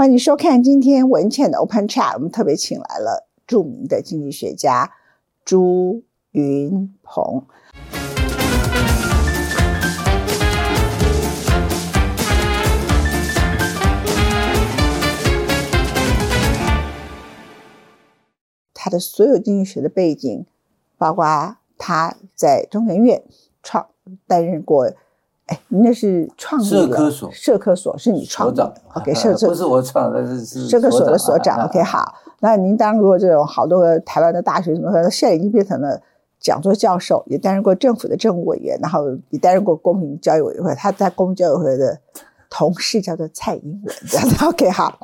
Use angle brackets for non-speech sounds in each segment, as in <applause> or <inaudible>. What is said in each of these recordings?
欢迎收看今天文倩的 Open Chat，我们特别请来了著名的经济学家朱云鹏。他的所有经济学的背景，包括他在中研院创担任过。哎，那是创立社科所，社科所是你创的，OK，社 <laughs> 不是我创的，是社科所的所长，OK，好。那您当过这种好多个台湾的大学什么，现在已经变成了讲座教授，也担任过政府的政务委员，然后也担任过公民教育委员会。他在公民教育委员会的同事叫做蔡英文，这样子 OK，好。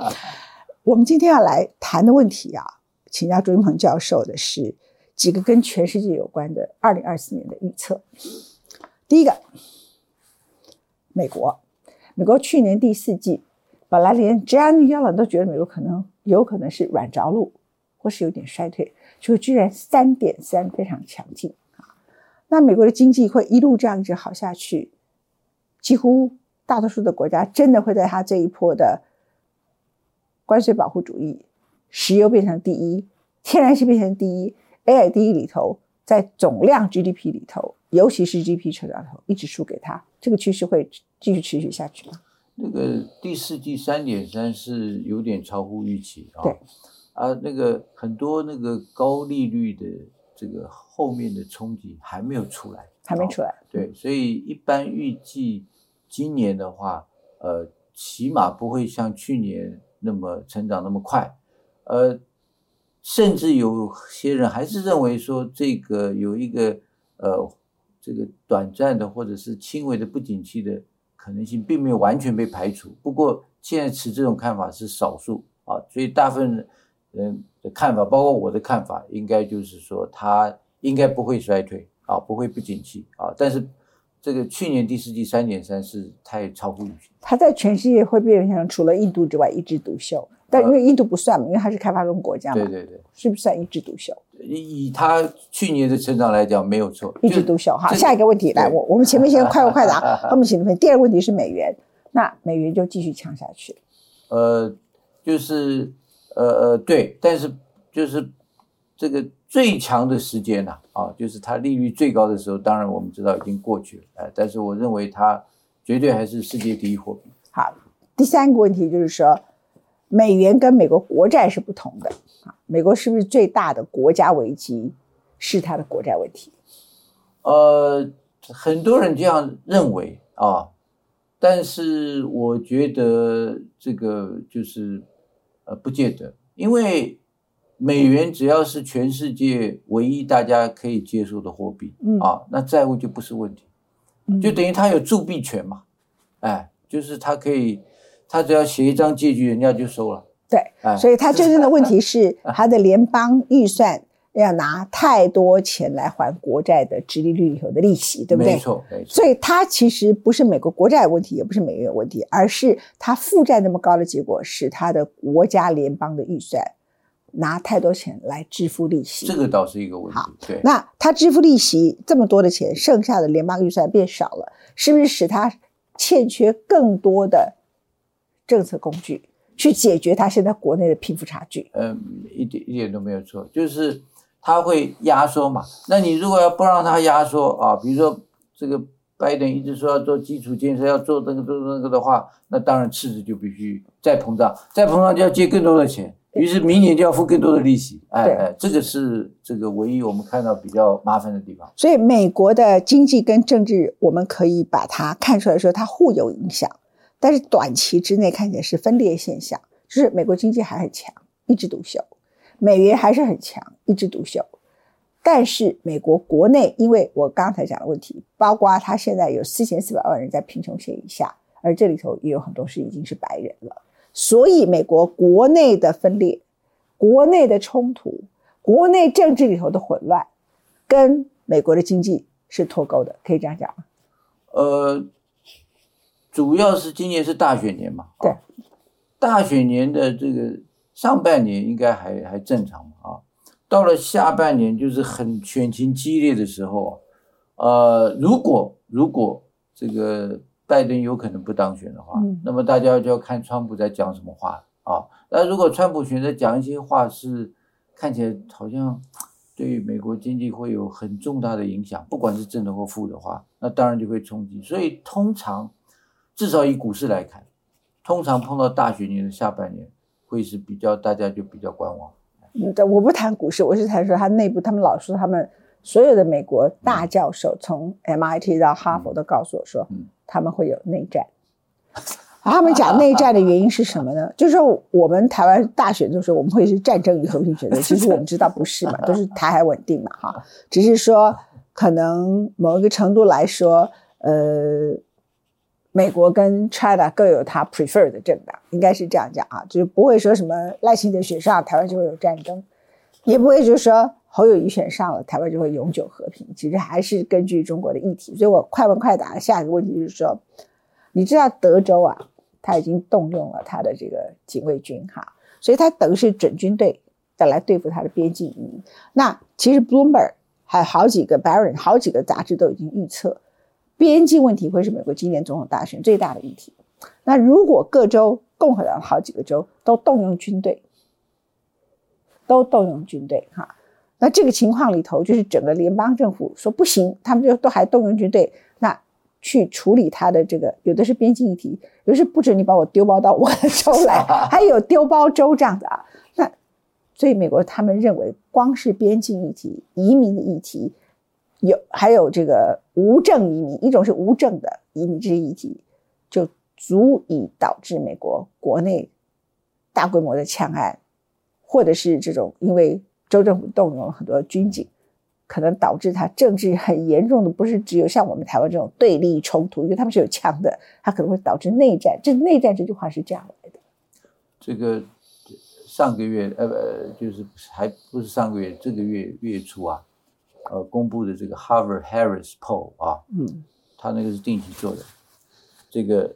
我们今天要来谈的问题啊，请教朱云鹏教授的是几个跟全世界有关的二零二四年的预测。第一个。美国，美国去年第四季，本来连 Janet Yellen 都觉得美国可能有可能是软着陆，或是有点衰退，结果居然三点三非常强劲啊！那美国的经济会一路这样一直好下去，几乎大多数的国家真的会在它这一波的关税保护主义，石油变成第一，天然气变成第一 AI 第一里头在总量 GDP 里头。尤其是 GDP 成长头一直输给他，这个趋势会继续持续下去吗？那个第四季三点三是有点超乎预期啊。对啊，那个很多那个高利率的这个后面的冲击还没有出来，还没出来。对，所以一般预计今年的话，呃，起码不会像去年那么成长那么快，呃，甚至有些人还是认为说这个有一个呃。这个短暂的或者是轻微的不景气的可能性，并没有完全被排除。不过现在持这种看法是少数啊，所以大部分人的看法，包括我的看法，应该就是说它应该不会衰退啊，不会不景气啊。但是这个去年第四季三点三是太超乎预期。它在全世界会变成除了印度之外一枝独秀。但因为印度不算嘛，因为它是开发中国家嘛，对对对，是不是算一枝独秀？以以它去年的成长来讲，没有错，一枝独秀。好，下一个问题来，我我们前面先快快答，<laughs> 后面请问。第二个问题是美元，那美元就继续强下去。呃，就是呃呃对，但是就是这个最强的时间呢，啊，就是它利率最高的时候，当然我们知道已经过去了，哎，但是我认为它绝对还是世界第一货币。好，第三个问题就是说。美元跟美国国债是不同的啊，美国是不是最大的国家危机是它的国债问题？呃，很多人这样认为啊，但是我觉得这个就是呃不见得，因为美元只要是全世界唯一大家可以接受的货币啊，那债务就不是问题，就等于它有铸币权嘛，哎，就是它可以。他只要写一张借据，人家就收了。对，所以他真正的问题是，<laughs> 他的联邦预算要拿太多钱来还国债的直利率以后的利息，对不对？没错，没错。所以他其实不是美国国债问题，也不是美元问题，而是他负债那么高的结果使他的国家联邦的预算拿太多钱来支付利息。这个倒是一个问题。好，对。那他支付利息这么多的钱，剩下的联邦预算变少了，是不是使他欠缺更多的？政策工具去解决它现在国内的贫富差距，嗯，一点一点都没有错，就是它会压缩嘛。那你如果要不让它压缩啊，比如说这个拜登一直说要做基础建设，要做这个做那个的话，那当然赤字就必须再膨胀，再膨胀就要借更多的钱，于是明年就要付更多的利息。哎哎，这个是这个唯一我们看到比较麻烦的地方。所以美国的经济跟政治，我们可以把它看出来说，它互有影响。但是短期之内看起来是分裂现象，就是美国经济还很强，一枝独秀，美元还是很强，一枝独秀。但是美国国内，因为我刚才讲的问题，包括它现在有四千四百万人在贫穷线以下，而这里头也有很多是已经是白人了，所以美国国内的分裂、国内的冲突、国内政治里头的混乱，跟美国的经济是脱钩的，可以这样讲吗？呃。主要是今年是大选年嘛，对，大选年的这个上半年应该还还正常嘛啊，到了下半年就是很选情激烈的时候，呃，如果如果这个拜登有可能不当选的话，那么大家就要看川普在讲什么话啊。那如果川普选择讲一些话是看起来好像对美国经济会有很重大的影响，不管是正的或负的话，那当然就会冲击。所以通常至少以股市来看，通常碰到大选年的下半年会是比较大家就比较观望。嗯，对，我不谈股市，我是谈说他内部，他们老说他们所有的美国大教授，从 MIT 到哈佛都告诉我说，嗯他们会有内战。他们讲内战的原因是什么呢？<laughs> 就是说我们台湾大选的时候，我们会是战争与和平选择，<laughs> 其实我们知道不是嘛，都是台海稳定嘛，哈，只是说可能某一个程度来说，呃，美国跟 China 各有他 prefer 的政党，应该是这样讲啊，就是不会说什么赖清德选上台湾就会有战争，也不会就是说侯友谊选上了台湾就会永久和平，其实还是根据中国的议题。所以我快问快答下一个问题就是说，你知道德州啊，他已经动用了他的这个警卫军哈，所以他等于是准军队再来对付他的边境移民。那其实 Bloomberg 还有好几个 Baron，好几个杂志都已经预测，边境问题会是美国今年总统大选最大的议题。那如果各州共和党好几个州都动用军队，都动用军队哈，那这个情况里头，就是整个联邦政府说不行，他们就都还动用军队，那去处理他的这个，有的是边境议题，有的是不准你把我丢包到我的州来，<laughs> 还有丢包州这样子啊。那所以美国他们认为，光是边境议题、移民的议题，有还有这个无证移民，一种是无证的移民这些议题，就足以导致美国国内大规模的枪案，或者是这种因为州政府动用了很多军警，可能导致它政治很严重的，不是只有像我们台湾这种对立冲突，因为他们是有枪的，它可能会导致内战。这内战这句话是这样来的。这个上个月呃呃，就是还不是上个月，这个月月初啊，呃，公布的这个 Harvard Harris Poll 啊，嗯他那个是定期做的，这个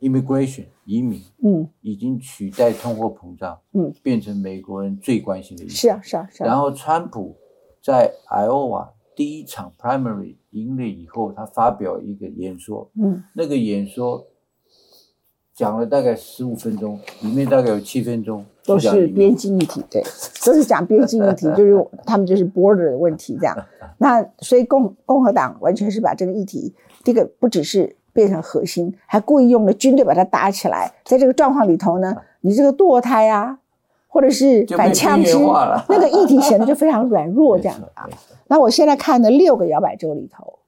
immigration 移民嗯已经取代通货膨胀，嗯，变成美国人最关心的议题。是啊是啊是啊。然后川普在 Iowa 第一场 primary 赢了以后，他发表一个演说，嗯那个演说讲了大概十五分钟，里面大概有七分钟都是边境议题，对，都是讲边境议题，<laughs> 就是他们就是 border 的问题这样。<laughs> 那所以共共和党完全是把这个议题，这个不只是变成核心，还故意用了军队把它打起来。在这个状况里头呢，你这个堕胎啊，或者是反枪支那个议题显得就非常软弱这样的啊 <laughs> 那我现在看的六个摇摆州里头，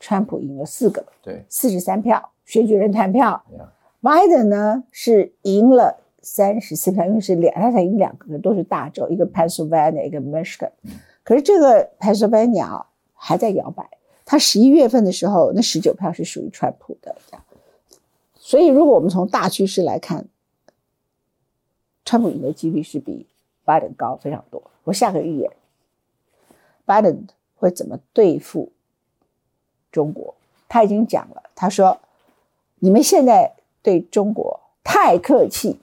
川普赢了四个，对四十三票，选举人团票。对呀 Biden 呢是赢了三十四票，因为是两，他才赢两个，都是大州，一个 Pennsylvania，一个 Michigan。可是这个 Pennsylvania 还在摇摆，他十一月份的时候，那十九票是属于川普的，所以如果我们从大趋势来看，川普赢的几率是比 Biden 高非常多。我下个预言，Biden 会怎么对付中国？他已经讲了，他说你们现在对中国太客气。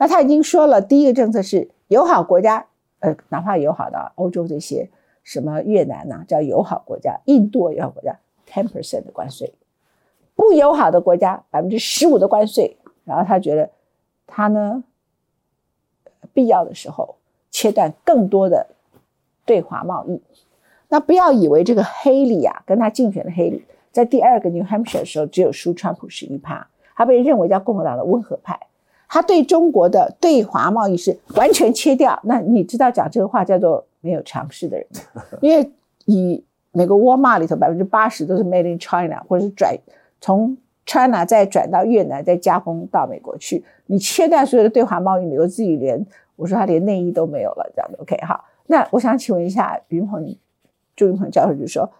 那他已经说了，第一个政策是友好国家，呃，哪怕友好的欧洲这些什么越南呐、叫友好国家，印度友好国家，ten percent 的关税，不友好的国家百分之十五的关税。然后他觉得他呢，必要的时候切断更多的对华贸易。那不要以为这个黑利啊，跟他竞选的黑利，在第二个 New Hampshire 的时候只有输川普十一趴，他被认为叫共和党的温和派。他对中国的对华贸易是完全切掉。那你知道讲这个话叫做没有常识的人，因为以美国沃尔玛里头百分之八十都是 Made in China，或者是转从 China 再转到越南，再加工到美国去。你切断所有的对华贸易，美国自己连我说他连内衣都没有了，这样 OK 好。那我想请问一下云鹏，朱云鹏教授，就是说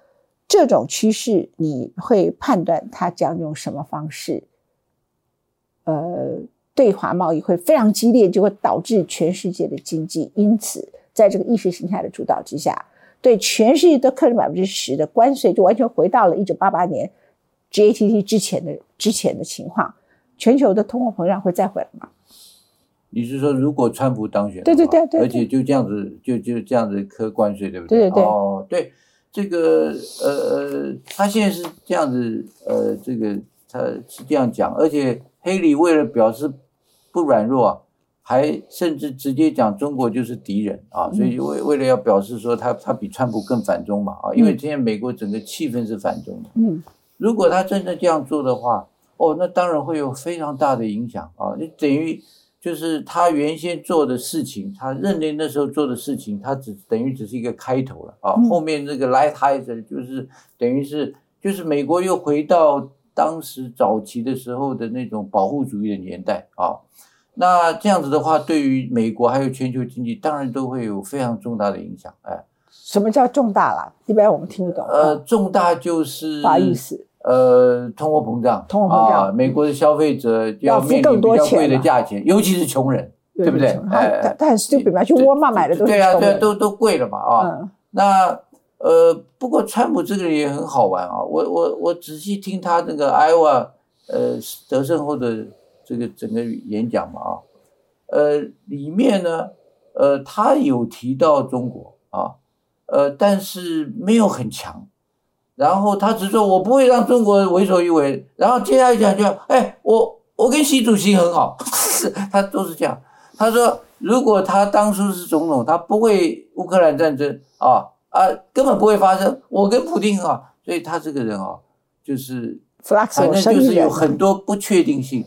这种趋势你会判断他将用什么方式？呃，对华贸易会非常激烈，就会导致全世界的经济，因此在这个意识形态的主导之下，对全世界都课征百分之十的关税，就完全回到了一九八八年 GATT 之前的之前的情况。全球的通货膨胀会再回来吗？你是说如果川普当选对对对而且就这样子，就就这样子科关税，对不对？对对对哦，对，这个呃呃，他现在是这样子，呃，这个他是这样讲，而且黑里为了表示不软弱啊，还甚至直接讲中国就是敌人啊，所以为为了要表示说他他比川普更反中嘛啊，因为现在美国整个气氛是反中的。嗯，如果他真的这样做的话，哦，那当然会有非常大的影响啊，就等于就是他原先做的事情，他认定那时候做的事情，他只等于只是一个开头了啊，后面这个 light heiser 就是等于是就是美国又回到当时早期的时候的那种保护主义的年代啊。那这样子的话，对于美国还有全球经济，当然都会有非常重大的影响。哎，什么叫重大啦？一般我们听不懂。呃，重大就是啥意思？呃，通货膨胀，通货膨胀，美国的消费者要付更多贵的价钱，尤其是穷人，对不对？哎，但是就比方去沃尔玛买的都对啊，对啊，都都贵了嘛啊。那呃，不过川普这个人也很好玩啊。我我我仔细听他那个艾瓦呃得胜后的。这个整个演讲嘛啊，呃，里面呢，呃，他有提到中国啊，呃，但是没有很强，然后他只说我不会让中国为所欲为，然后接下来讲就，哎，我我跟习主席很好，<laughs> 他都是这样。他说如果他当初是总统，他不会乌克兰战争啊啊，根本不会发生。我跟普京很好，所以他这个人哦，就是反正就是有很多不确定性。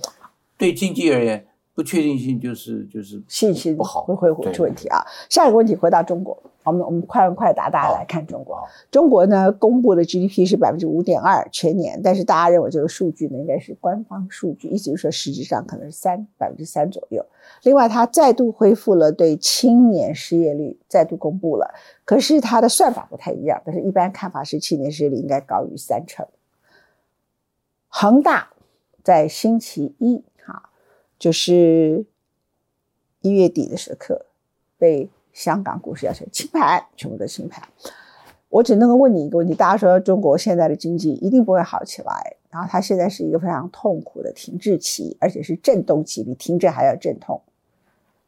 对经济而言，不确定性就是就是信心不好，会会出问题啊。下一个问题回到中国，我们我们快问快答，大家来看中国。中国呢公布的 GDP 是百分之五点二全年，但是大家认为这个数据呢应该是官方数据，意思就是说实际上可能是三百分之三左右。另外，它再度恢复了对青年失业率再度公布了，可是它的算法不太一样，但是一般看法是青年失业率应该高于三成。恒大在星期一。哈就是一月底的时刻，被香港股市要求清盘，全部都清盘。我只能够问你一个问题：大家说中国现在的经济一定不会好起来，然后它现在是一个非常痛苦的停滞期，而且是震动期，比停滞还要阵痛。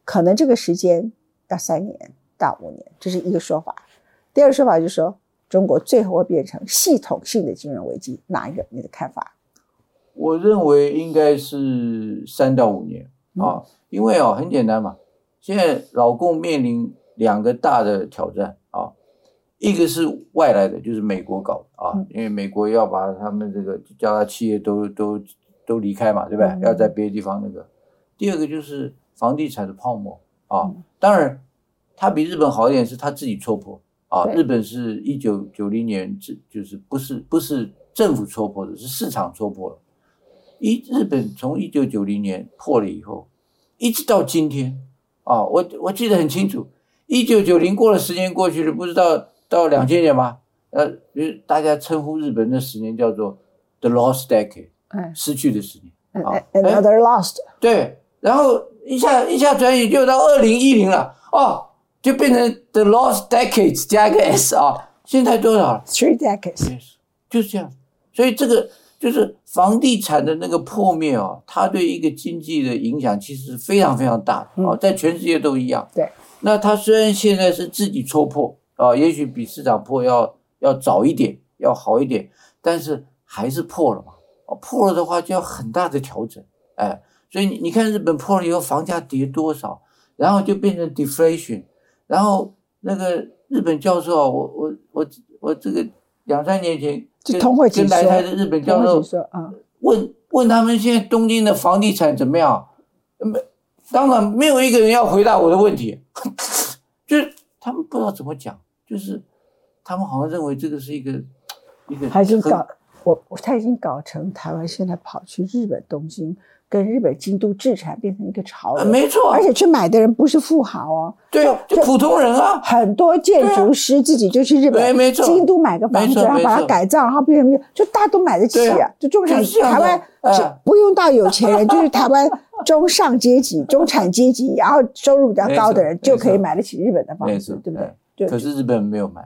可能这个时间要三年到五年，这是一个说法。第二个说法就是说，中国最后会变成系统性的金融危机，哪一个？你的看法？我认为应该是三到五年啊，因为啊很简单嘛，现在老共面临两个大的挑战啊，一个是外来的，就是美国搞的啊，因为美国要把他们这个叫他企业都都都离开嘛，对不对？要在别的地方那个。第二个就是房地产的泡沫啊，当然它比日本好一点，是它自己戳破啊。日本是一九九零年，这就是不是不是政府戳破的，是市场戳破了。一日本从一九九零年破了以后，一直到今天，啊，我我记得很清楚，一九九零过了十年过去了，不知道到两千年吗？呃，大家称呼日本那十年叫做 the lost decade，失去的十年啊，another lost，对，然后一下一下转眼就到二零一零了，哦，就变成 the lost decades 加一个 s 啊，现在多少？three decades，就是这样，所以这个。就是房地产的那个破灭哦，它对一个经济的影响其实是非常非常大的哦，在全世界都一样。对，那它虽然现在是自己戳破啊，也许比市场破要要早一点，要好一点，但是还是破了嘛。哦，破了的话就要很大的调整，哎，所以你你看日本破了以后，房价跌多少，然后就变成 deflation，然后那个日本教授啊，我我我我这个两三年前。跟来台的日本教授啊，问问他们现在东京的房地产怎么样？没，当然没有一个人要回答我的问题，<laughs> 就是他们不知道怎么讲，就是他们好像认为这个是一个一个。他已经搞我，他已经搞成台湾现在跑去日本东京。跟日本京都制产变成一个潮流，没错，而且去买的人不是富豪哦，对，就普通人啊，很多建筑师自己就去日本，没错，京都买个房子，然后把它改造，然后变成就大家都买得起啊，就中产台湾不用到有钱人，就是台湾中上阶级、中产阶级，然后收入比较高的人就可以买得起日本的房子，对不对？可是日本人没有买，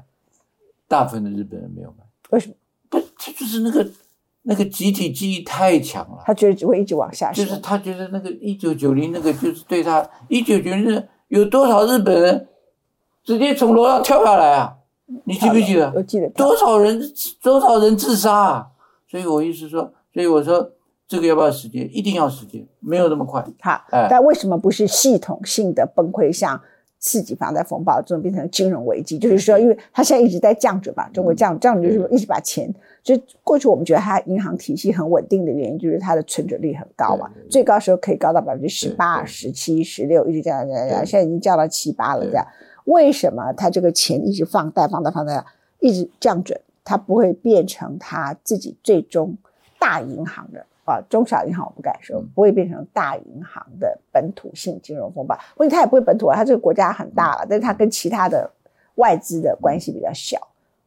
大部分的日本人没有买，为什么？就是那个。那个集体记忆太强了，他觉得只会一直往下。就是他觉得那个一九九零那个就是对他一九九零有多少日本人直接从楼上跳下来啊？你记不记得？我记得。多少人多少人自杀啊？所以我意思说，所以我说这个要不要时间？一定要时间，没有那么快。好，哎但为什么不是系统性的崩溃，像次级房贷风暴这种变成金融危机？就是说，因为它现在一直在降准嘛，中国降降准就是一直把钱，就过去我们觉得它银行体系很稳定的原因，就是它的存准率很高嘛最高时候可以高到百分之十八、十七、十六，一直降降降降，现在已经降到七八了这样。为什么它这个钱一直放贷、放贷、放贷，一直降准，它不会变成它自己最终大银行的啊，中小银行我不敢说嗯不会变成大银行的本土性金融风暴。问题它也不会本土啊，它这个国家很大了，但是它跟其他的外资的关系比较小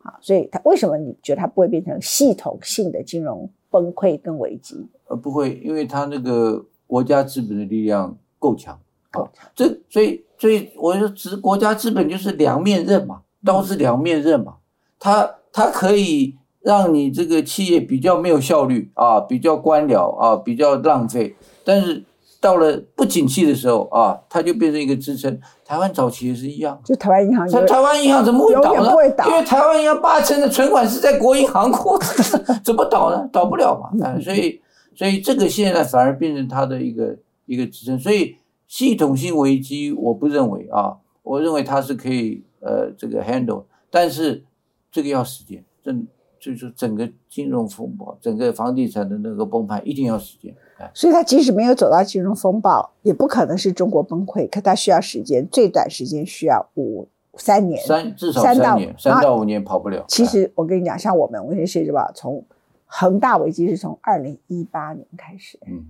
啊，所以它为什么你觉得它不会变成系统性的金融崩溃跟危机？呃，不会，因为它那个国家资本的力量够强。够强这所以所以我说，资国家资本就是两面刃嘛，刀是两面刃嘛，它它可以让你这个企业比较没有效率啊，比较官僚啊，比较浪费，但是到了不景气的时候啊，它就变成一个支撑。台湾早期也是一样。就台湾银行台湾银行怎么会倒呢？不会倒因为台湾银行八成的存款是在国银行库，<laughs> 怎么倒呢？倒不了嘛。嗯哎，所以所以这个现在反而变成它的一个一个支撑。所以系统性危机，我不认为啊，我认为它是可以呃这个 handle，但是这个要时间，整就是整个金融风暴，整个房地产的那个崩盘一定要时间。哎，所以它即使没有走到金融风暴，也不可能是中国崩溃，可它需要时间，最短时间需要五三年。三至少三到三年，三到五年跑不了。其哎实我跟你讲，像我们文学世报从恒大危机是从二零一八年开始，嗯，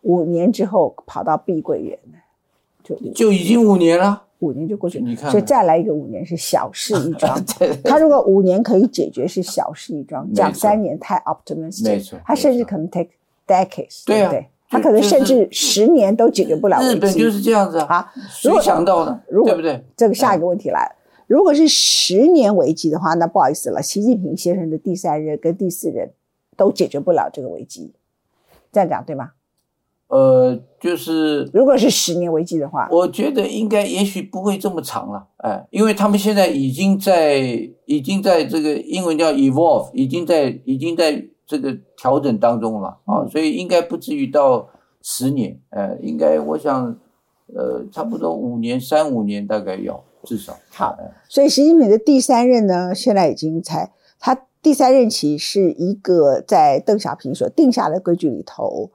五年之后跑到碧桂园，就就已经五年了。五年就过去所以再来一个五年是小事一桩。<laughs> 对他如果五年可以解决是小事一桩，讲三年太 optimistic，错他甚至可能 take decades，对啊不对？他可能甚至十年都解决不了。日本就是这样子啊，啊，如谁想到的？如果对不对？这个下一个问题来了，如果是十年危机的话，那不好意思了，习近平先生的第三任跟第四任都解决不了这个危机，这样讲对吗？呃，就是如果是十年危机的话，我觉得应该也许不会这么长了，哎，因为他们现在已经在已经在这个英文叫 evolve，已经在已经在这个调整当中了啊，嗯所以应该不至于到十年，哎，应该我想，呃，差不多五年三五年大概要至少。好哎所以习近平的第三任呢，现在已经才他第三任期是一个在邓小平所定下的规矩里头，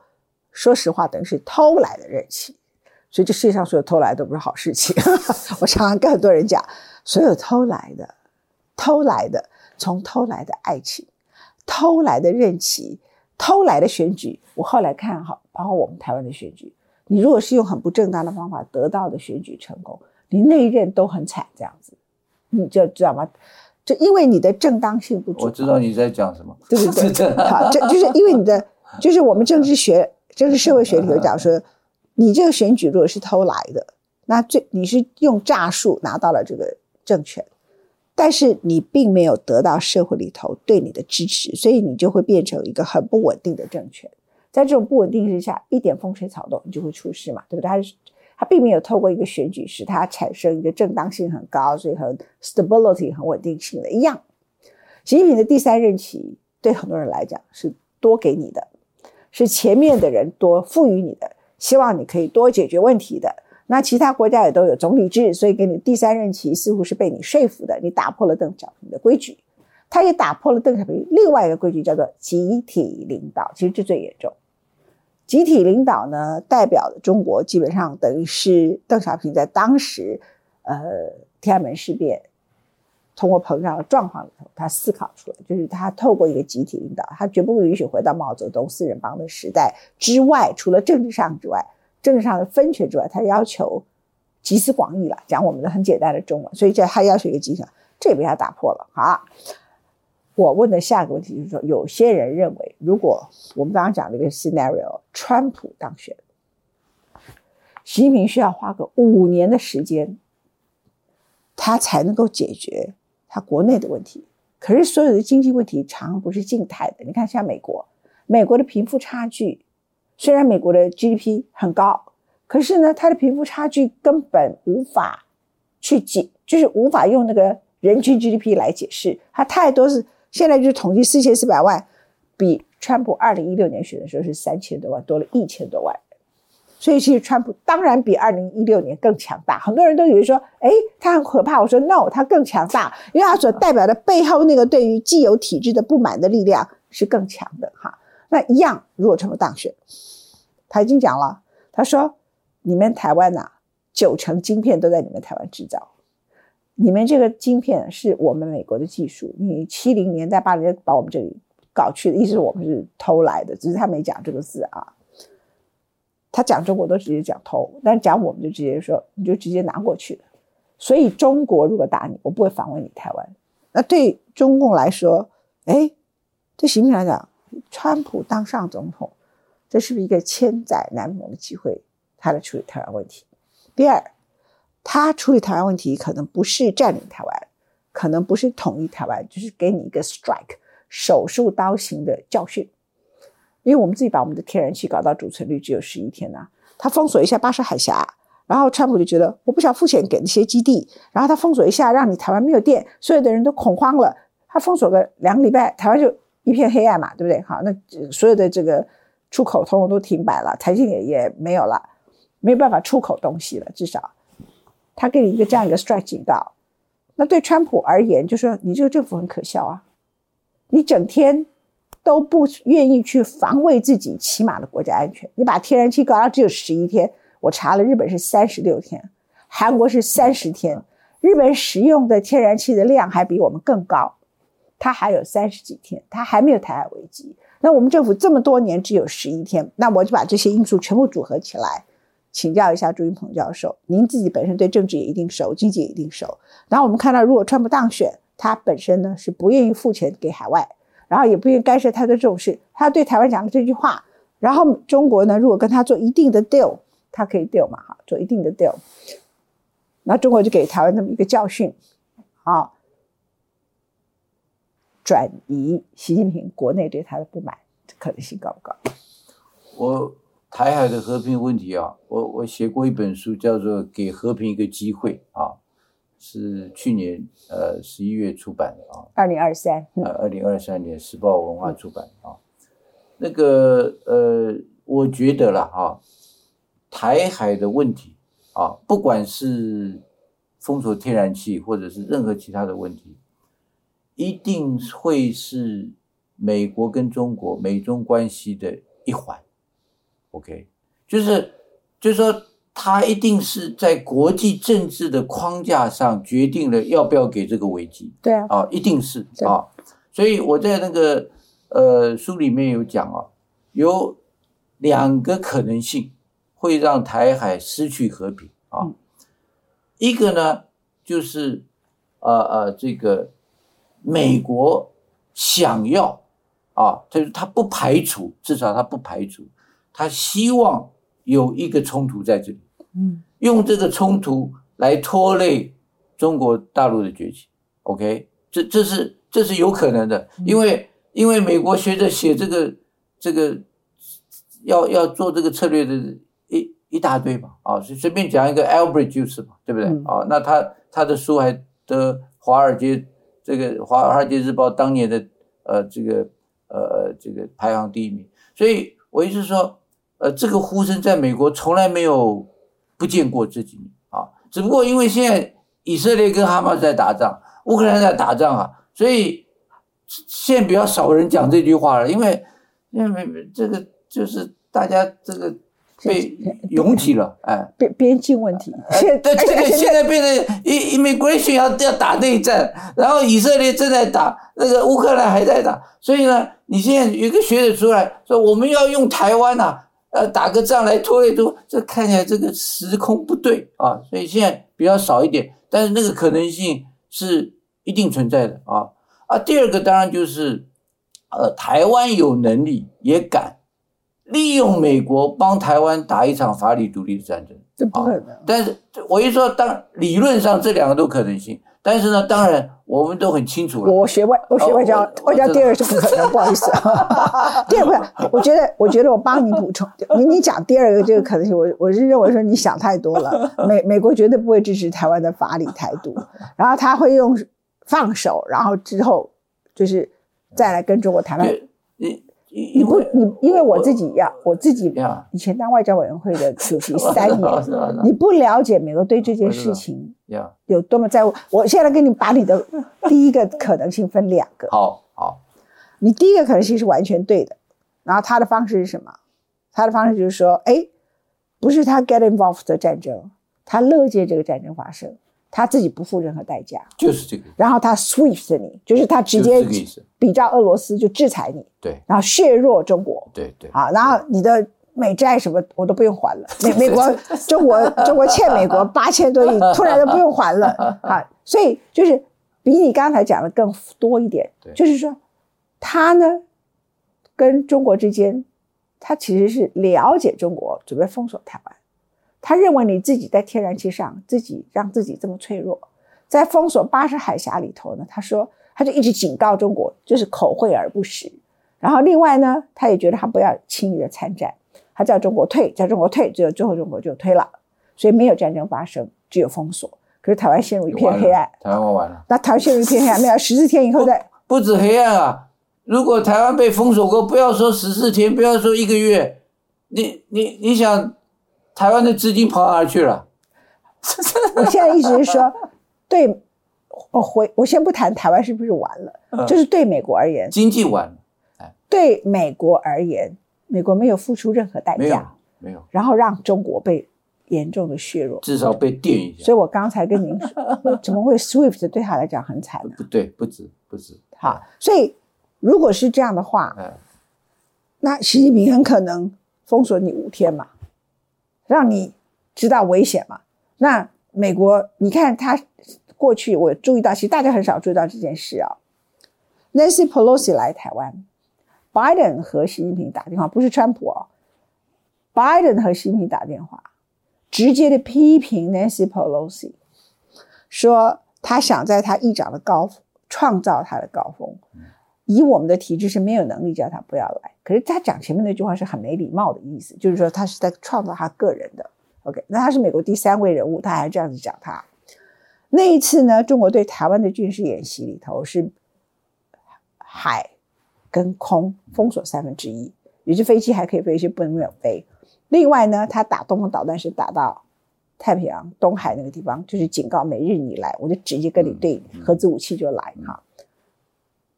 说实话等于是偷来的任期，所以这世界上所有偷来都不是好事情。<laughs> 我常常跟很多人讲，所有偷来的、偷来的，从偷来的爱情、偷来的任期、偷来的选举，我后来看好，包括我们台湾的选举，你如果是用很不正当的方法得到的选举成功，你那一任都很惨，这样子，你就知道吗？就因为你的正当性不足，我知道你在讲什么，对不对？<laughs> 好，这就是因为你的，就是我们政治学、政治社会学里头讲说，你这个选举如果是偷来的，那最你是用诈术拿到了这个政权，但是你并没有得到社会里头对你的支持，所以你就会变成一个很不稳定的政权。在这种不稳定之下，一点风吹草动，你就会出事嘛，对不对？它是它并没有透过一个选举使它产生一个正当性很高，所以很 stability 很稳定性的一样。习近平的第三任期对很多人来讲是多给你的，是前面的人多赋予你的，希望你可以多解决问题的。那其他国家也都有总理制，所以给你第三任期似乎是被你说服的，你打破了邓小平的规矩，他也打破了邓小平另外一个规矩，叫做集体领导，其实这最严重。集体领导呢，代表的中国基本上等于是邓小平在当时，呃，天安门事变通货膨胀的状况里头，他思考出来，就是他透过一个集体领导，他绝不允许回到毛泽东四人帮的时代之外，除了政治上之外，政治上的分权之外，他要求集思广益了，讲我们的很简单的中文，所以这他要求一个集体，这也被他打破了。好，我问的下一个问题就是说，有些人认为，如果我们刚刚讲的一个 scenario，川普当选，习近平需要花个五年的时间，他才能够解决他国内的问题。可是所有的经济问题常不是静态的。你看，像美国，美国的贫富差距，虽然美国的 GDP 很高，可是呢，它的贫富差距根本无法去解，就是无法用那个人均 GDP 来解释。它太多是现在就是统计四千四百万，比川普二零一六年选的时候是三千多万，多了一千多万。所以其实川普当然比二零一六年更强大。很多人都以为说，哎，他很可怕。我说 no，他更强大，因为他所代表的背后那个对于既有体制的不满的力量是更强的哈。那一样，如果川普当选，他已经讲了，他说你们台湾呐，九成晶片都在你们台湾制造。你们这个晶片是我们美国的技术，你七零年代八零年把我们这里搞去的，意思是我们是偷来的，只是他没讲这个字啊。他讲中国都直接讲偷，但讲我们就直接说你就直接拿过去。所以中国如果打你，我不会访问你台湾。那对中共来说，哎，对习近平来讲，川普当上总统，这是不是一个千载难逢的机会？他来处理台湾问题。第二。他处理台湾问题，可能不是占领台湾，可能不是统一台湾，就是给你一个 strike 手术刀型的教训。因为我们自己把我们的天然气搞到储存率只有十一天呐，他封锁一下巴士海峡，然后川普就觉得我不想付钱给那些基地，然后他封锁一下，让你台湾没有电，所有的人都恐慌了。他封锁个两个礼拜，台湾就一片黑暗嘛，对不对？好，那所有的这个出口通通都停摆了，台积也也没有了，没有办法出口东西了，至少。他给你一个这样一个 strike 警告，那对川普而言，就说你这个政府很可笑啊！你整天都不愿意去防卫自己起码的国家安全，你把天然气搞到只有十一天，我查了，日本是三十六天，韩国是三十天，日本使用的天然气的量还比我们更高，它还有三十几天，它还没有台海危机。那我们政府这么多年只有十一天，那我就把这些因素全部组合起来。请教一下朱云鹏教授，您自己本身对政治也一定熟，经济也一定熟。然后我们看到，如果川普当选，他本身呢是不愿意付钱给海外，然后也不愿意干涉他的这种事。他对台湾讲的这句话，然后中国呢，如果跟他做一定的 deal，他可以 deal 嘛？哈，做一定的 deal，那中国就给台湾这么一个教训，啊，转移习近平国内对他的不满，可能性高不高？我。台海的和平问题啊，我我写过一本书，叫做《给和平一个机会》啊，是去年呃十一月出版的啊。二零二三。呃，二零二三年时报文化出版啊。那个呃，我觉得了哈，台海的问题啊，不管是封锁天然气，或者是任何其他的问题，一定会是美国跟中国美中关系的一环。OK，就是，就是说，他一定是在国际政治的框架上决定了要不要给这个危机。对啊，啊，一定是啊，所以我在那个呃书里面有讲啊，有两个可能性会让台海失去和平啊，一个呢就是呃呃这个美国想要啊，就是他不排除，至少他不排除。他希望有一个冲突在这里，嗯，用这个冲突来拖累中国大陆的崛起。OK，这这是这是有可能的，因为因为美国学者写这个这个要要做这个策略的一一大堆嘛，啊，随随便讲一个 Albert 就是嘛，对不对？啊，那他他的书还得华尔街这个华尔街日报当年的呃这个呃这个排行第一名，所以我一直说。呃，这个呼声在美国从来没有不见过这几年啊，只不过因为现在以色列跟哈马斯在打仗，乌克兰在打仗啊，所以现在比较少人讲这句话了，因为因为这个就是大家这个被拥挤了，哎，边边境问题，现对这个现在变成 immigration 要要打内战，然后以色列正在打，那个乌克兰还在打，所以呢，你现在有一个学者出来说我们要用台湾呐。呃，打个仗来拖一拖，这看起来这个时空不对啊，所以现在比较少一点，但是那个可能性是一定存在的啊啊。第二个当然就是，呃，台湾有能力也敢利用美国帮台湾打一场法理独立的战争，这不可能。但是我一说，当理论上这两个都可能性。但是呢，当然我们都很清楚了。我学外，我学外交，外交第二是不可能，不好意思。<laughs> 第二个，我觉得，我觉得我帮你补充。你你讲第二个这个可能性，我我是认为说你想太多了。美美国绝对不会支持台湾的法理态度，然后他会用放手，然后之后就是再来跟中国谈判。你不你因为我自己要我自己以前当外交委员会的主席 <laughs> 三年，你不了解美国对这件事情呀，有多么在乎。我现在跟你把你的第一个可能性分两个，好好，你第一个可能性是完全对的，然后他的方式是什么？他的方式就是说，哎，不是他 get involved 的战争，他乐见这个战争发生，他自己不付任何代价，就是这个，然后他 swift 你，就是他直接。比照俄罗斯就制裁你，对然后削弱中国。对对，啊，然后你的美债什么我都不用还了，<laughs> 美美国 <laughs> 中国中国欠美国 <laughs> 八千多亿，突然就不用还了。啊，所以就是比你刚才讲的更多一点对，就是说他呢跟中国之间，他其实是了解中国，准备封锁台湾，他认为你自己在天然气上自己让自己这么脆弱，在封锁巴士海峡里头呢，他说他就一直警告中国，就是口惠而不实。然后另外呢，他也觉得他不要轻易的参战，他叫中国退，叫中国退，最后最后中国就退了，所以没有战争发生，只有封锁。可是台湾陷入一片黑暗，台湾完了，那台湾陷入一片黑暗，没有十四天以后再不止黑暗啊！如果台湾被封锁过，不要说十四天，不要说一个月，你你你想，台湾的资金跑哪儿去了？<laughs> 我现在意思是说，对，我回我先不谈台湾是不是完了，嗯就是对美国而言，经济完了，对美国而言，美国没有付出任何代没有价，没有，然后让中国被严重的削弱。至少被电一下。所以我刚才跟您说，怎么会 SWIFT 对他来讲很惨呢？不对，不止不止。好，所以如果是这样的话，哎，那习近平很可能封锁你五天嘛，让你知道危险嘛。那美国，你看他过去我注意到，其实大家很少注意到这件事啊。Nancy Pelosi 来台湾，Biden 和习近平打电话，不是川普哦，Biden 和习近平打电话，直接的批评 Nancy Pelosi，说他想在他议长的高创造他的高峰。以我们的体制是没有能力叫他不要来。可是他讲前面那句话是很没礼貌的意思，就是说他是在创造他个人的。OK，那他是美国第三位人物，他还这样子讲他。那一次呢，中国对台湾的军事演习里头是海跟空封锁三分之一，有些飞机还可以飞，有些不能没有飞。另外呢，他打东风导弹是打到太平洋东海那个地方，就是警告美日你来，我就直接跟你对核子武器就来哈。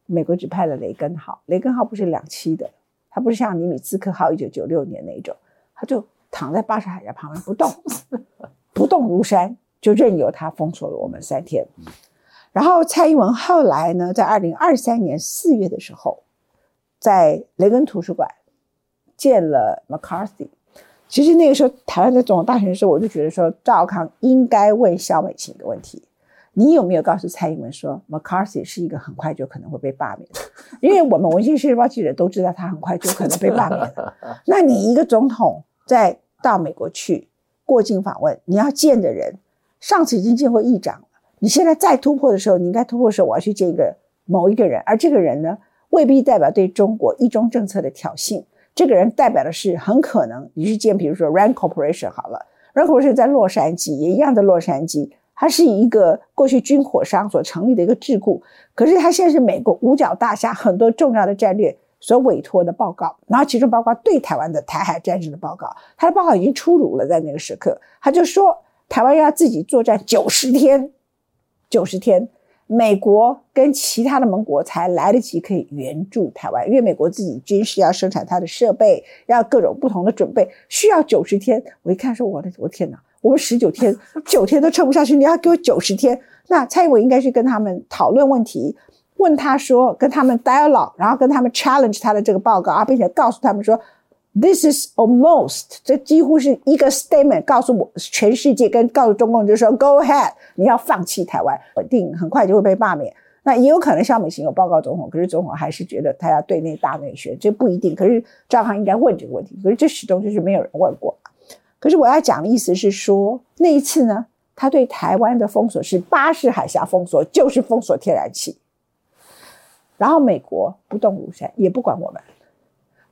美国只派了雷根号，雷根号不是两栖的，它不是像尼米兹克号一九九六年那种，它就躺在巴士海峡旁边不动，不动如山，就任由它封锁了我们三天。然后蔡英文后来呢，在二零二三年四月的时候，在雷根图书馆见了 McCarthy。其实那个时候台湾在总统大选的时候，我就觉得说赵少康应该问萧美琴一个问题：你有没有告诉蔡英文说 McCarthy 是一个很快就可能会被罢免的？因为我们《文讯》《世界报》记者都知道他很快就可能被罢免了。<laughs> 那你一个总统在到美国去过境访问，你要见的人，上次已经见过议长了，你现在再突破的时候，你应该突破的时候，我要去见一个某一个人，而这个人呢，未必代表对中国一中政策的挑衅。这个人代表的是很可能你去见，比如说 Rand Corporation 好了，Rand Corporation 在洛杉矶也一样的洛杉矶，它是一个过去军火商所成立的一个智库，可是它现在是美国五角大厦很多重要的战略所委托的报告，然后其中包括对台湾的台海战争的报告，他的报告已经出炉了，在那个时刻，他就说台湾要自己作战九十天，九十天。美国跟其他的盟国才来得及可以援助台湾，因为美国自己军事要生产它的设备，要各种不同的准备，需要九十天。我一看说，我的我天哪，我们十九天、<laughs> 九天都撑不下去，你要给我九十天？那蔡英文应该去跟他们讨论问题，问他说，跟他们 dialogue，然后跟他们 challenge 他的这个报告啊，并且告诉他们说。This is almost，这几乎是一个 statement，告诉我全世界跟告诉中共，就说 Go ahead，你要放弃台湾，稳定很快就会被罢免。那也有可能肖美琴有报告总统，可是总统还是觉得他要对内大内宣，这不一定。可是赵康应该问这个问题，可是这始终就是没有人问过。可是我要讲的意思是说，那一次呢，他对台湾的封锁是巴士海峡封锁，就是封锁天然气。然后美国不动如山，也不管我们。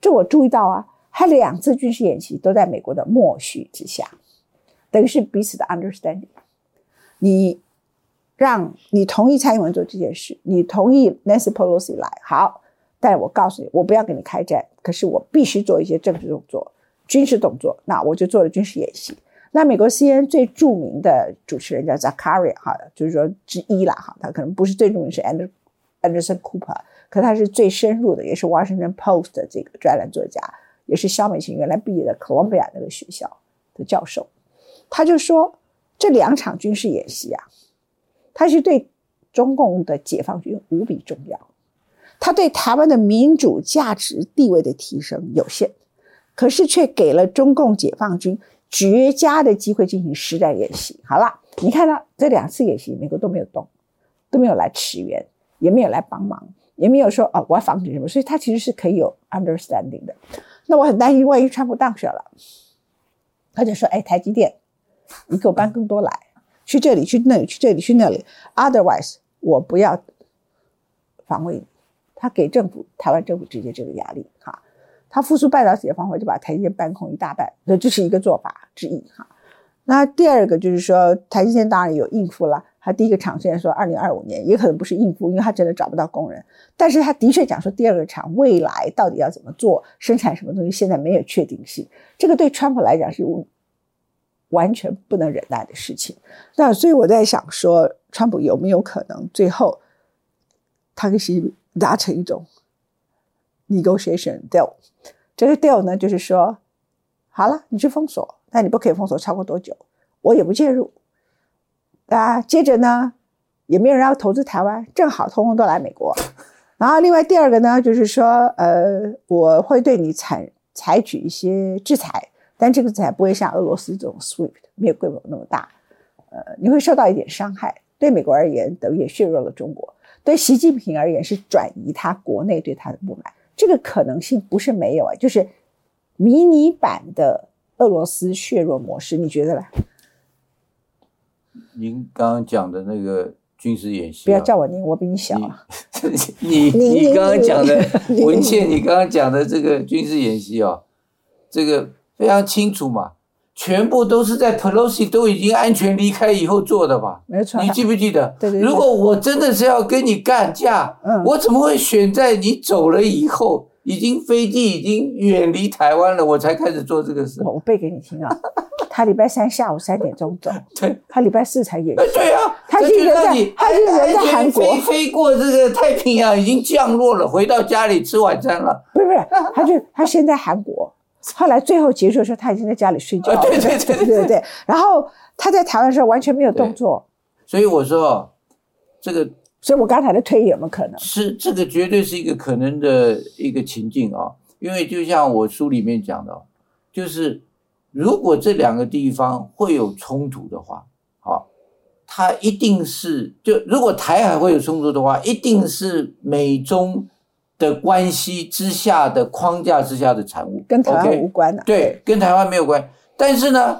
这我注意到啊。他两次军事演习都在美国的默许之下，等于是彼此的 understanding。你让你同意蔡英文做这件事，你同意 Nancy Pelosi 来，好，但我告诉你，我不要跟你开战，可是我必须做一些政治动作、军事动作。那我就做了军事演习。那美国 CNN 最著名的主持人叫 Zakaria 哈，就是说之一啦哈，他可能不是最著名是 Anderson Cooper，可他是最深入的，也是 Washington Post 的这个专栏作家，也是肖美琴原来毕业的哥伦比亚那个学校的教授。他就说，这两场军事演习啊，他是对中共的解放军无比重要，他对台湾的民主价值地位的提升有限，可是却给了中共解放军。绝佳的机会进行实战演习。好了，你看到这两次演习，美国都没有动，都没有来驰援，也没有来帮忙，也没有说哦，我要防止什么。所以他其实是可以有 understanding 的。那我很担心，万一川普当选了，他就说：“哎，台积电，你给我搬更多来，去这里，去那里，去这里，去那里。Otherwise，我不要防卫你。”他给政府，台湾政府直接这个压力，哈。他复苏半导体的方法，就把台积电搬空一大半，那这是一个做法之一哈。那第二个就是说，台积电当然有应付了。他第一个厂现在说二零二五年，也可能不是应付，因为他真的找不到工人。但是他的确讲说，第二个厂未来到底要怎么做，生产什么东西，现在没有确定性。这个对川普来讲是完全不能忍耐的事情。那所以我在想说，川普有没有可能最后他跟习达成一种？negotiation deal，这个 deal 呢，就是说，好了，你去封锁，但你不可以封锁超过多久，我也不介入。啊，接着呢，也没有人要投资台湾，正好通通都来美国。然后另外第二个呢，就是说，呃，我会对你采采取一些制裁，但这个制裁不会像俄罗斯这种 SWIFT 没有规模那么大，呃，你会受到一点伤害。对美国而言，等于也削弱了中国；对习近平而言，是转移他国内对他的不满。这个可能性不是没有啊，就是迷你版的俄罗斯削弱模式，你觉得呢？您刚刚讲的那个军事演习，不要叫我您，我比你小啊。你 <laughs> 你刚刚讲的文倩，你刚刚讲的这个军事演习哦，这个非常清楚嘛。全部都是在 Pelosi 都已经安全离开以后做的吧？没错，你记不记得？对对。如果我真的是要跟你干架，嗯，我怎么会选在你走了以后，已经飞机已经远离台湾了，我才开始做这个事？我背给你听啊。<laughs> 他礼拜三下午三点钟走，<laughs> 对。他礼拜四才演。对啊。他是人在，他是人在韩国飞飞过这个太平洋，已经降落了，回到家里吃晚餐了。不是不是，<laughs> 他就他先在韩国。后来最后结束的时候，他已经在家里睡觉了。<laughs> 对对对对对。然后他在台湾的时候完全没有动作。所以我说，这个，所以我刚才的推有没有可能？是这个绝对是一个可能的一个情境啊！因为就像我书里面讲的，就是如果这两个地方会有冲突的话，好，它一定是就如果台海会有冲突的话，一定是美中。的关系之下的框架之下的产物，跟台湾无关的。对，跟台湾没有关。但是呢，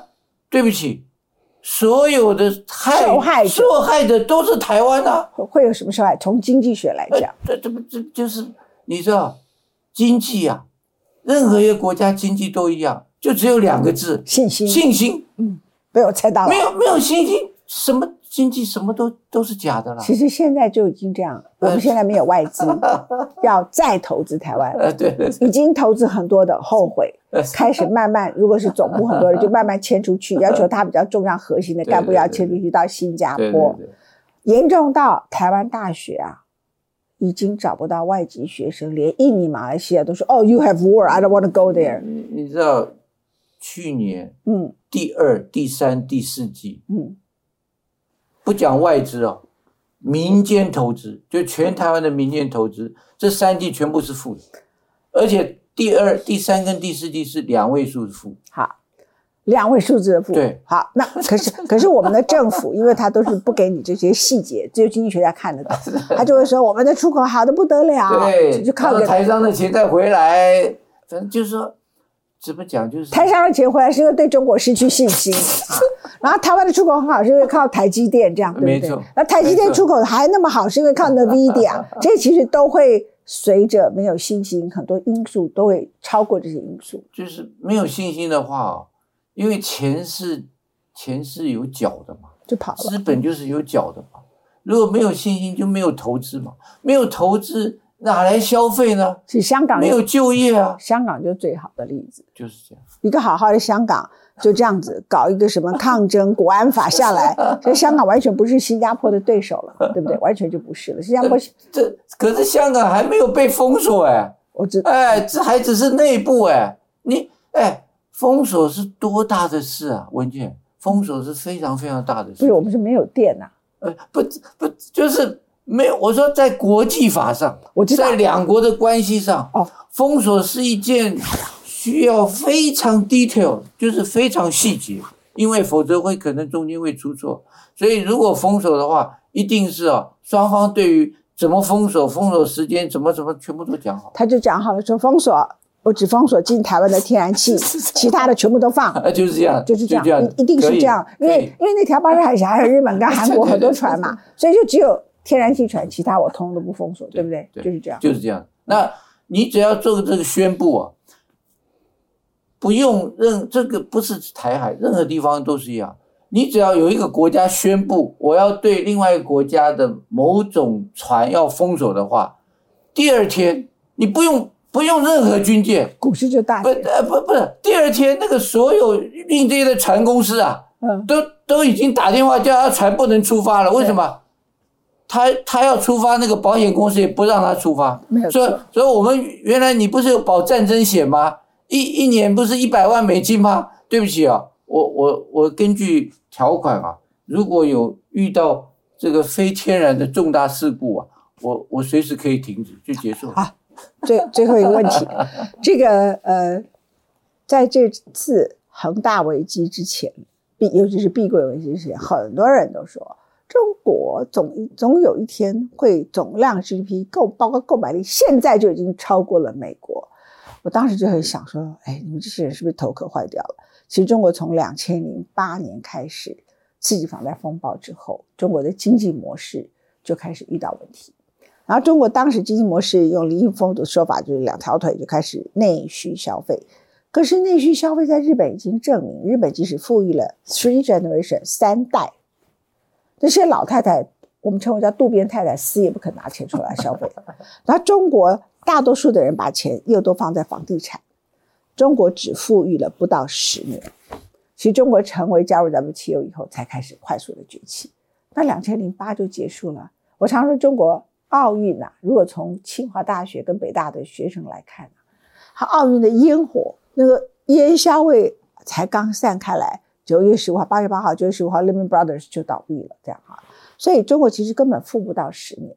对不起，所有的受害受害的都是台湾啊。会有什么受害？从经济学来讲，这这不这就是你知道，经济啊，任何一个国家经济都一样，就只有两个字：信心。信心。嗯，被我猜到了。没有没有信心，什么？经济什么都都是假的了。其实现在就已经这样，我们现在没有外资，<laughs> 要再投资台湾。呃，对，已经投资很多的，后悔，开始慢慢，如果是总部很多人，<laughs> 就慢慢迁出去，要求他比较重要核心的 <laughs> 干部要迁出去到新加坡。严重到台湾大学啊，已经找不到外籍学生，连印尼、马来西亚都说：“哦，you have war, I don't want to go there。”你知道去年嗯，第二、第三、第四季嗯。不讲外资哦，民间投资就全台湾的民间投资，这三季全部是负的，而且第二、第三跟第四季是两位数的负。好，两位数字的负。对，好，那可是 <laughs> 可是我们的政府，因为他都是不给你这些细节，只有经济学家看得到，<laughs> 他就会说我们的出口好的不得了，对，就靠台商的钱再回来，反正就是说。怎么讲？就是台商的钱回来是因为对中国失去信心 <laughs> 啊，然后台湾的出口很好，是因为靠台积电这样，对不对？那台积电出口还那么好，是因为靠 NVIDIA，<laughs> 这其实都会随着没有信心，很多因素都会超过这些因素。就是没有信心的话，因为钱是钱是有脚的嘛，就跑了。资本就是有脚的嘛，如果没有信心就没有投资嘛，没有投资。哪来消费呢？是香港没有就业啊，香港就是最好的例子。就是这样。一个好好的香港就这样子搞一个什么抗争国安法下来，<laughs> 所以香港完全不是新加坡的对手了，对不对？<laughs> 完全就不是了。新加坡，这可是香港还没有被封锁哎，我知哎，这还只是内部哎，你哎，封锁是多大的事啊，文件，封锁是非常非常大的事。不是我们是没有电呐、呃，不不，就是没有。我说在国际法上，我知道在两国的关系上，哦，封锁是一件需要非常 detail，就是非常细节，因为否则会可能中间会出错。所以如果封锁的话，一定是啊，双方对于怎么封锁、封锁时间怎么怎么全部都讲好。他就讲好了说封锁，我只封锁进台湾的天然气，<laughs> 其他的全部都放。<laughs> 啊，就是这样，就是这样，这样，一一定是这样，因为因为那条巴士海峡还有日本跟韩国 <laughs> 很多船嘛，所以就只有天然气船，其他我通通都不封锁，对不对？对就是这样。就是这样。那你只要做这个宣布啊，不用任这个不是台海，任何地方都是一样。你只要有一个国家宣布我要对另外一个国家的某种船要封锁的话，第二天你不用不用任何军舰，股市就大不跌，呃不不是，第二天那个所有运这些的船公司啊，嗯，都都已经打电话叫他船不能出发了，为什么？他他要出发，那个保险公司也不让他出发，没有所以，所以我们原来你不是有保战争险吗？一一年不是一百万美金吗？对不起啊，我我我根据条款啊，如果有遇到这个非天然的重大事故啊，我我随时可以停止就结束了。好最最后一个问题，<laughs> 这个呃，在这次恒大危机之前，碧尤其是碧桂危机之前，很多人都说中国总总有一天会总量 GDP 购包括购买力，现在就已经超过了美国。我当时就很想说，哎，你们这些人是不是头壳坏掉了？其实中国从两千零八年开始，刺激房贷风暴之后，中国的经济模式就开始遇到问题。然后中国当时经济模式用李易峰的说法，就是两条腿就开始内需消费。可是内需消费在日本已经证明，日本即使富裕了 three generation 三代，这些老太太我们称为叫渡边太太，死也不肯拿钱出来消费。那中国大多数的人把钱又都放在房地产，中国只富裕了不到十年。其实中国成为加入 WTO 以后，才开始快速的崛起。那两千零八就结束了。我常说中国奥运呐、如果从清华大学跟北大的学生来看、啊，它奥运的烟火那个烟硝味才刚散开来，九月十五号、八月八号、九月十五号，Lehman Brothers 就倒闭了，这样哈。所以中国其实根本富不到十年，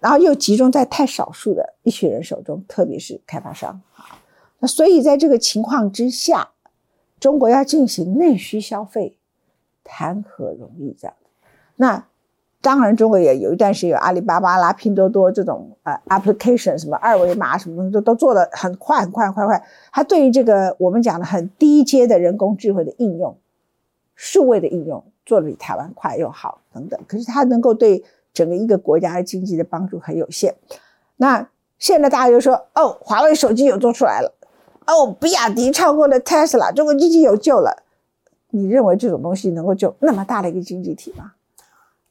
然后又集中在太少数的一群人手中，特别是开发商啊。那所以在这个情况之下，中国要进行内需消费，谈何容易？这样，那当然中国也有一段时间有阿里巴巴啦、拼多多这种呃 application 什么二维码什么东西都都做的很快很快很快很快。它对于这个我们讲的很低阶的人工智慧的应用、数位的应用做的比台湾快又好等等。可是它能够对整个一个国家的经济的帮助很有限。那现在大家就说哦，华为手机有做出来了。哦，比亚迪超过了 Tesla，中国经济有救了。你认为这种东西能够救那么大的一个经济体吗？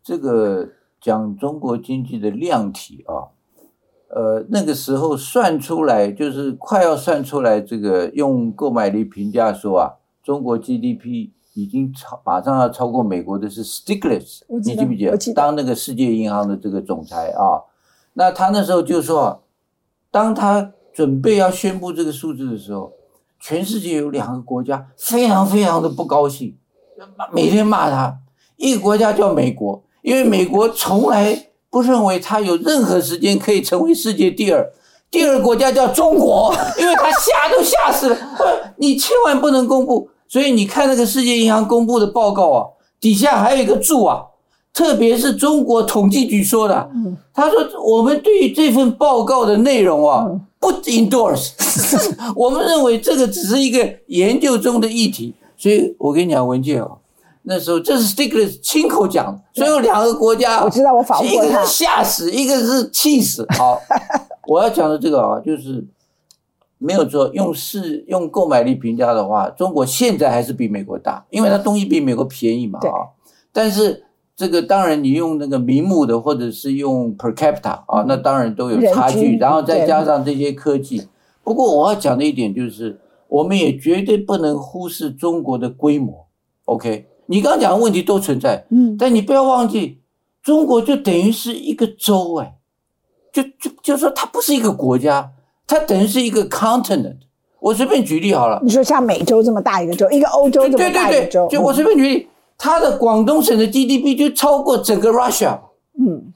这个讲中国经济的量体啊，呃，那个时候算出来就是快要算出来，这个用购买力评价说啊，中国 GDP 已经超马上要超过美国的是道你记不记得？我记得当那个世界银行的这个总裁啊，那他那时候就说啊，当他准备要宣布这个数字的时候，全世界有两个国家非常非常的不高兴，每天骂他。一个国家叫美国，因为美国从来不认为他有任何时间可以成为世界第二。第二个国家叫中国，因为他吓都吓死了，呃 <laughs> 你千万不能公布。所以你看那个世界银行公布的报告啊，底下还有一个注啊，特别是中国统计局说的，嗯他说我们对于这份报告的内容啊嗯不 endorse，<laughs> 我们认为这个只是一个研究中的议题。所以我跟你讲，文件啊，那时候这是 Stiglitz 亲口讲的，所以有两个国家啊，我知道我访问过他一个是吓死，一个是气死。好，<laughs> 我要讲的这个啊，就是没有错，用市用购买力评价的话，中国现在还是比美国大，因为它东西比美国便宜嘛对啊。但是这个当然你用那个名目的，或者是用 per capita 啊，那当然都有差距。然后再加上这些科技，不过我要讲的一点就是，我们也绝对不能忽视中国的规模。OK，你刚刚讲的问题都存在，嗯，但你不要忘记，中国就等于是一个州，哎，就就就说它不是一个国家，它等于是一个 continent。我随便举例好了，你说像美洲这么大一个州，一个欧洲这么大一个州，，就我随便举例，它的广东省的 GDP 就超过整个 Russia，嗯。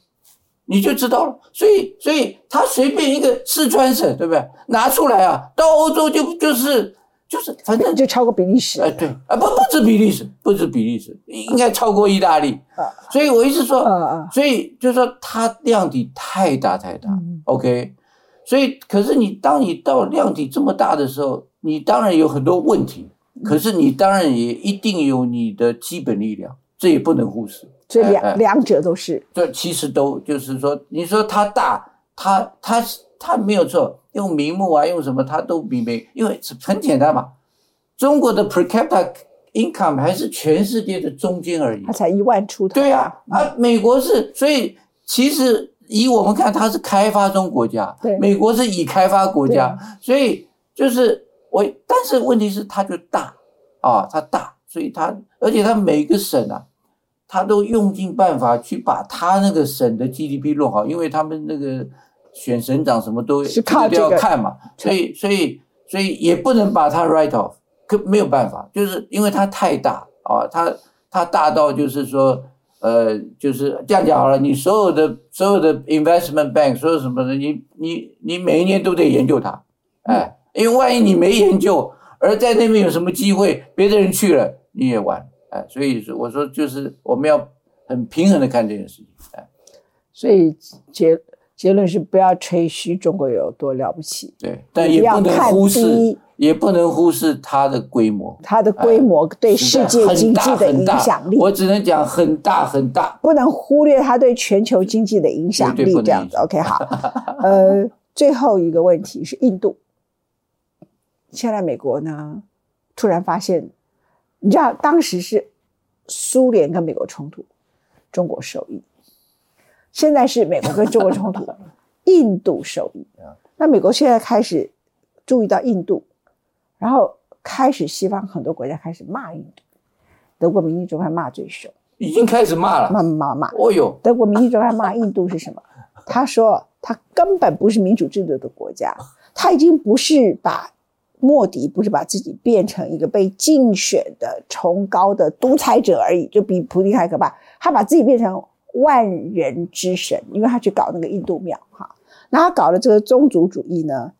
你就知道了。所以，所以它随便一个四川省，对不对？拿出来啊，到欧洲就就是就是，反正嗯，就超过比利时，哎对。啊，不不止比利时，不止比利时，应该超过意大利。啊。所以我一直说，所以就是说它量体太大太大、嗯。O k 所以可是你当你到量体这么大的时候，你当然有很多问题，嗯可是你当然也一定有你的基本力量，这也不能忽视。所以哎哎两两者都是，这其实都就是说，你说它大，它它它没有错，用名目啊，用什么它都比美，因为很简单嘛，中国的 per capita income 还是全世界的中间而已它。才一万出头，对啊，啊，美国是，所以其实以我们看，它是开发中国家，对。美国是已开发国家，所以就是我，但是问题是它就大啊，它大，所以它而且它每个省啊，它都用尽办法去把它那个省的 GDP 弄好，因为他们那个选省长什么都都要看嘛，所以所以所以也不能把它 write off，可没有办法，就是因为它太大啊，它它大到就是说。呃，就是这样讲好了，你所有的所有的 investment bank，所有什么的，你你你每一年都得研究它，哎，因为万一你没研究，而在那边有什么机会，别的人去了，你也完，哎，所以说我说就是我们要很平衡的看这件事情，哎，所以结结论是不要吹嘘中国有多了不起，对，但也不能忽视，也不能忽视它的规模，它的规模对世界经济的影响力，我只能讲很大很大，不能忽略它对全球经济的影响力。这样子，OK，好。<laughs> 呃，最后一个问题是印度，现在美国呢突然发现，你知道当时是苏联跟美国冲突，中国受益。现在是美国跟中国冲突，<laughs> 印度受益。那美国现在开始注意到印度，然后开始西方很多国家开始骂印度，德国《民意周刊》骂最凶，已经开始骂了，骂骂骂。哦哟，德国《民意周刊》骂印度是什么？<laughs> 他说他根本不是民主制度的国家，他已经不是把莫迪不是把自己变成一个被竞选的崇高的独裁者而已，就比普京还可怕。他把自己变成。万人之神，因为他去搞那个印度庙哈，那他搞了这个宗族主义呢，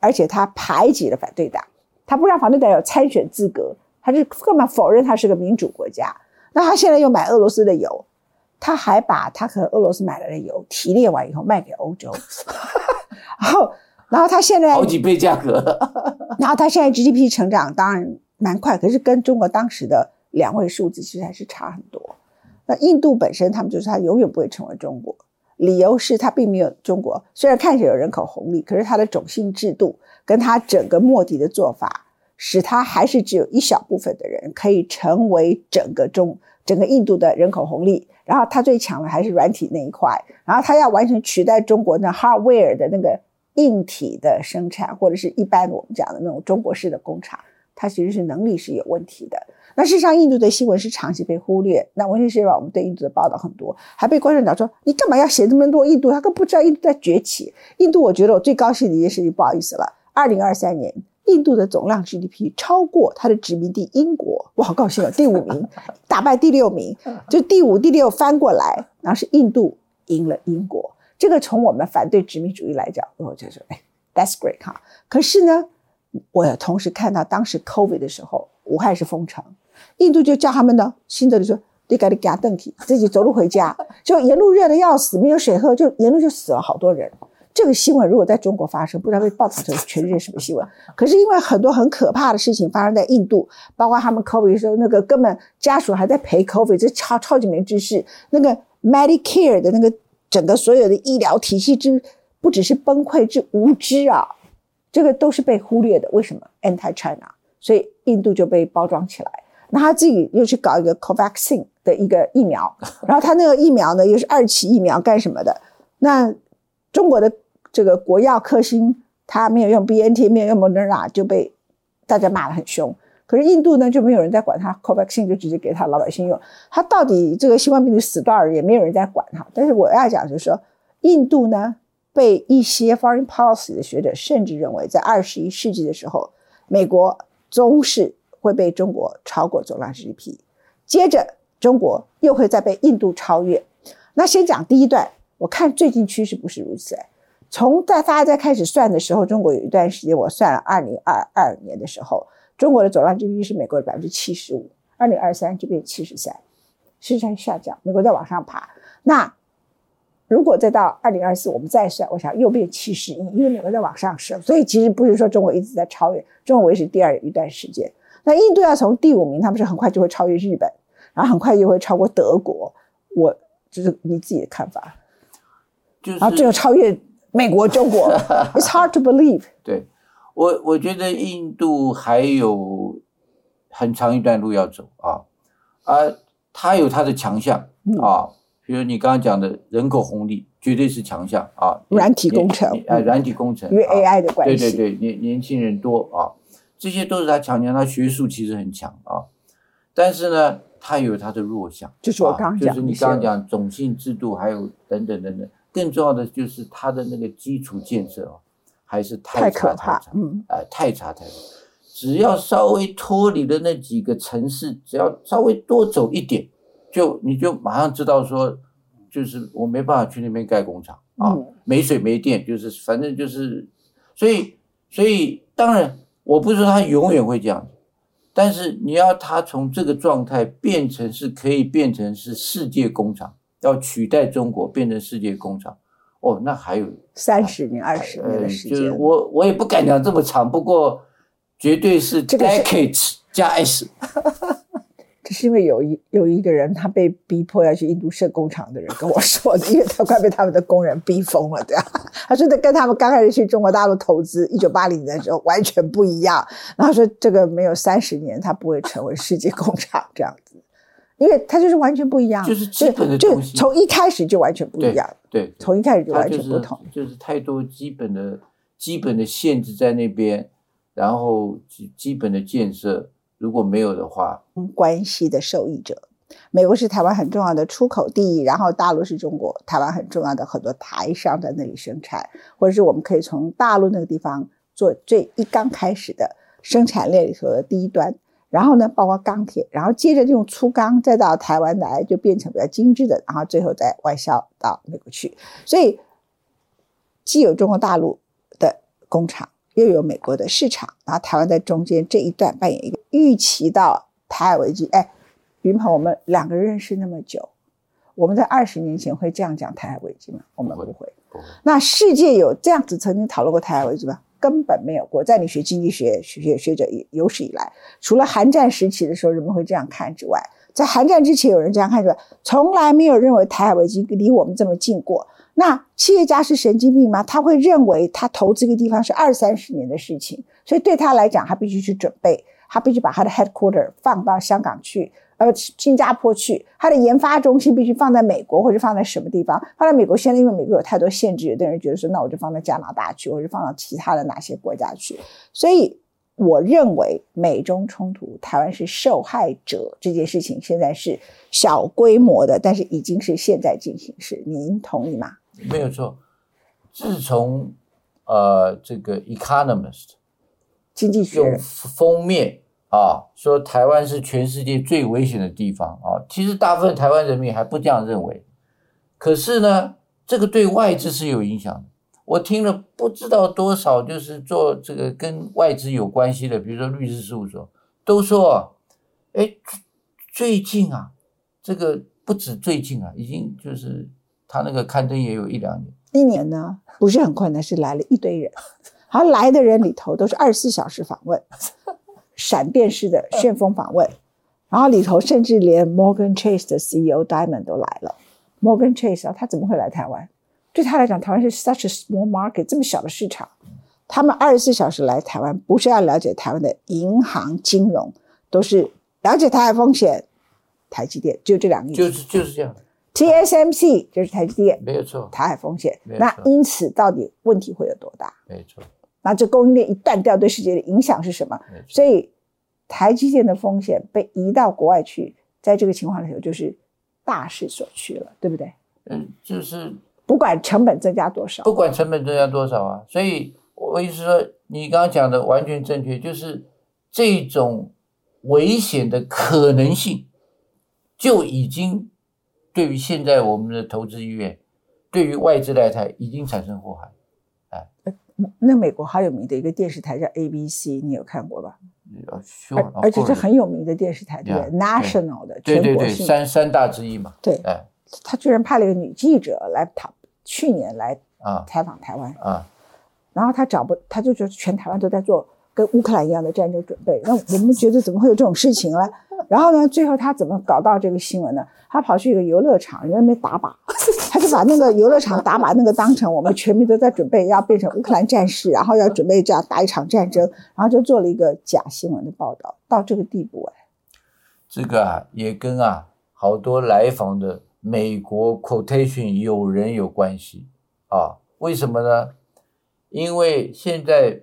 而且他排挤了反对党，他不让反对党有参选资格，他就根本否认他是个民主国家。那他现在又买俄罗斯的油，他还把他和俄罗斯买来的油提炼完以后卖给欧洲，<laughs> 然后，然后他现在好几倍价格，<laughs> 然后他现在 GDP 成长当然蛮快，可是跟中国当时的两位数字其实还是差很多。印度本身，他们就是他永远不会成为中国，理由是他并没有中国，虽然看起来有人口红利，可是他的种姓制度跟他整个莫迪的做法，使他还是只有一小部分的人可以成为整个中整个印度的人口红利。然后他最强的还是软体那一块，然后他要完全取代中国的 hardware 的那个硬体的生产，或者是一般我们讲的那种中国式的工厂，它其实是能力是有问题的。那事实上，印度的新闻是长期被忽略。那《文心时报》我们对印度的报道很多，还被观众讲说：“你干嘛要写这么多印度？他更不知道印度在崛起。”印度，我觉得我最高兴的一件事情，不好意思了，二零二三年印度的总量 GDP 超过它的殖民地英国，我好高兴啊！第五名 <laughs> 打败第六名，就第五、第六翻过来，然后是印度赢了英国。这个从我们反对殖民主义来讲，我就说：“哎，That's great 哈。”可是呢，我同时看到当时 COVID 的时候，武汉是封城。印度就叫他们呢，新德里说：“你赶紧给他登起，自己走路回家。<laughs> ”就沿路热的要死，没有水喝，就沿路就死了好多人。这个新闻如果在中国发生，不知道被报道成全世界什么新闻。<laughs> 可是因为很多很可怕的事情发生在印度，包括他们 COVID 时候那个根本家属还在陪 COVID，这超超级没知识。那个 Medicare 的那个整个所有的医疗体系之不只是崩溃，之无知啊，这个都是被忽略的。为什么 Anti China？所以印度就被包装起来。那他自己又去搞一个 Covaxin 的一个疫苗，<laughs> 然后他那个疫苗呢又是二期疫苗干什么的？那中国的这个国药科兴，他没有用 BNT，没有用 Moderna，就被大家骂得很凶。可是印度呢，就没有人在管他，Covaxin 就直接给他老百姓用。他到底这个新冠病毒死多少人，也没有人在管他。但是我要讲就是说，印度呢，被一些 foreign policy 的学者甚至认为，在二十一世纪的时候，美国终是会被中国超过总量 GDP，接着中国又会再被印度超越。那先讲第一段，我看最近趋势不是如此。从在大家在开始算的时候，中国有一段时间我算了二零二二年的时候。中国的总量 GDP 是美国的百分之七十五，二零二三就变七十三，是在下降。美国在往上爬。那如果再到二零二四，我们再算，我想又变七十一，因为美国在往上升。所以其实不是说中国一直在超越，中国维持第二一段时间。那印度要从第五名，他们是很快就会超越日本，然后很快就会超过德国。我就是你自己的看法，就是然后最后超越美国、中国。It's hard to believe。<laughs> 对。我我觉得印度还有很长一段路要走啊，啊，它有它的强项啊，比如你刚刚讲的人口红利，绝对是强项啊。软体工程，啊，软体工程，因为 AI 的关系，对对对，年年轻人多啊，这些都是他强项，他学术其实很强啊，但是呢，他有他的弱项，就是我刚讲，就是你刚刚讲种姓制度，还有等等等等，更重要的就是他的那个基础建设啊。还是太可怕，嗯，哎，太差太差。只要稍微脱离了那几个城市，只要稍微多走一点，就你就马上知道说，就是我没办法去那边盖工厂啊，没水没电，就是反正就是，所以所以当然我不是说他永远会这样子，但是你要他从这个状态变成是可以变成是世界工厂，要取代中国变成世界工厂。哦，那还有三十年、二十年的时间，我我也不敢讲这么长，不过绝对是 decades 加 s。这是因为有一有一个人，他被逼迫要去印度设工厂的人跟我说的，因为他快被他们的工人逼疯了，对啊？<laughs> 他说的跟他们刚开始去中国大陆投资，一九八零年的时候完全不一样。然后说这个没有三十年，他不会成为世界工厂这样子。因为他就是完全不一样，就是基本的东西，从一开始就完全不一样。对，从一开始就完全不同，就是太多基本的、基本的限制在那边，然后基基本的建设如果没有的话，关系的受益者，美国是台湾很重要的出口地，然后大陆是中国台湾很重要的很多台商在那里生产，或者是我们可以从大陆那个地方做最一刚开始的生产链里头的第一端。然后呢，包括钢铁，然后接着用粗钢再到台湾来，就变成比较精致的，然后最后再外销到美国去。所以既有中国大陆的工厂，又有美国的市场，然后台湾在中间这一段扮演一个预期到台海危机。哎，云鹏，我们两个认识那么久，我们在二十年前会这样讲台海危机吗？我们不会。那世界有这样子曾经讨论过台海危机吗？根本没有过，在你学经济学学学者有史以来，除了韩战时期的时候人们会这样看之外，在韩战之前有人这样看之外，从来没有认为台海危机离我们这么近过。那企业家是神经病吗？他会认为他投资一个地方是二三十年的事情，所以对他来讲，他必须去准备，他必须把他的 headquarter 放到香港去。呃，新加坡去，它的研发中心必须放在美国，或者放在什么地方？放在美国，现在因为美国有太多限制，有的人觉得说，那我就放在加拿大去，或者放到其他的哪些国家去。所以，我认为美中冲突，台湾是受害者这件事情，现在是小规模的，但是已经是现在进行时。您同意吗？没有错。自从呃，这个《Economist》经济学用封面。啊，说台湾是全世界最危险的地方啊！其实大部分台湾人民还不这样认为。可是呢，这个对外资是有影响的。我听了不知道多少，就是做这个跟外资有关系的，比如说律师事务所，都说，哎，最近啊，这个不止最近啊，已经就是他那个刊登也有一两年。一年呢，不是很困难，是来了一堆人，好来的人里头都是二十四小时访问。<laughs> 闪电式的旋风访问，然后里头甚至连 Morgan Chase 的 CEO Diamond 都来了。Morgan Chase 啊，他怎么会来台湾？对他来讲，台湾是 such a small market，这么小的市场，他们二十四小时来台湾，不是要了解台湾的银行金融，都是了解台海风险，台积电就这两个意思。就是就是这样，TSMC 就是台积电，没有错，台海风险。那因此到底问题会有多大？没错，那这供应链一断掉，对世界的影响是什么？所以台积电的风险被移到国外去，在这个情况的时候就是大势所趋了，对不对？嗯，就是不管成本增加多少，不管成本增加多少啊，所以我意思是说，你刚刚讲的完全正确，就是这种危险的可能性，就已经对于现在我们的投资意愿，对于外资来台已经产生祸害。哎。那美国好有名的一个电视台叫 ABC，你有看过吧？呃而而且是很有名的电视台，对不对？Yeah，？National 的对对对，全国性，三三大之一嘛。对。哎。他居然派了一个女记者来讨，去年来啊。采访台湾，啊，然后他找不，他就觉得全台湾都在做跟乌克兰一样的战争准备。那我们觉得怎么会有这种事情呢？然后呢，最后他怎么搞到这个新闻呢？他跑去一个游乐场，人家没打靶，<laughs> 他就把那个游乐场打靶那个当成我们全民都在准备要变成乌克兰战士，然后要准备这样打一场战争，然后就做了一个假新闻的报道，到这个地步哎。这个啊也跟啊好多来访的美国 quotation 有人有关系啊？为什么呢？因为现在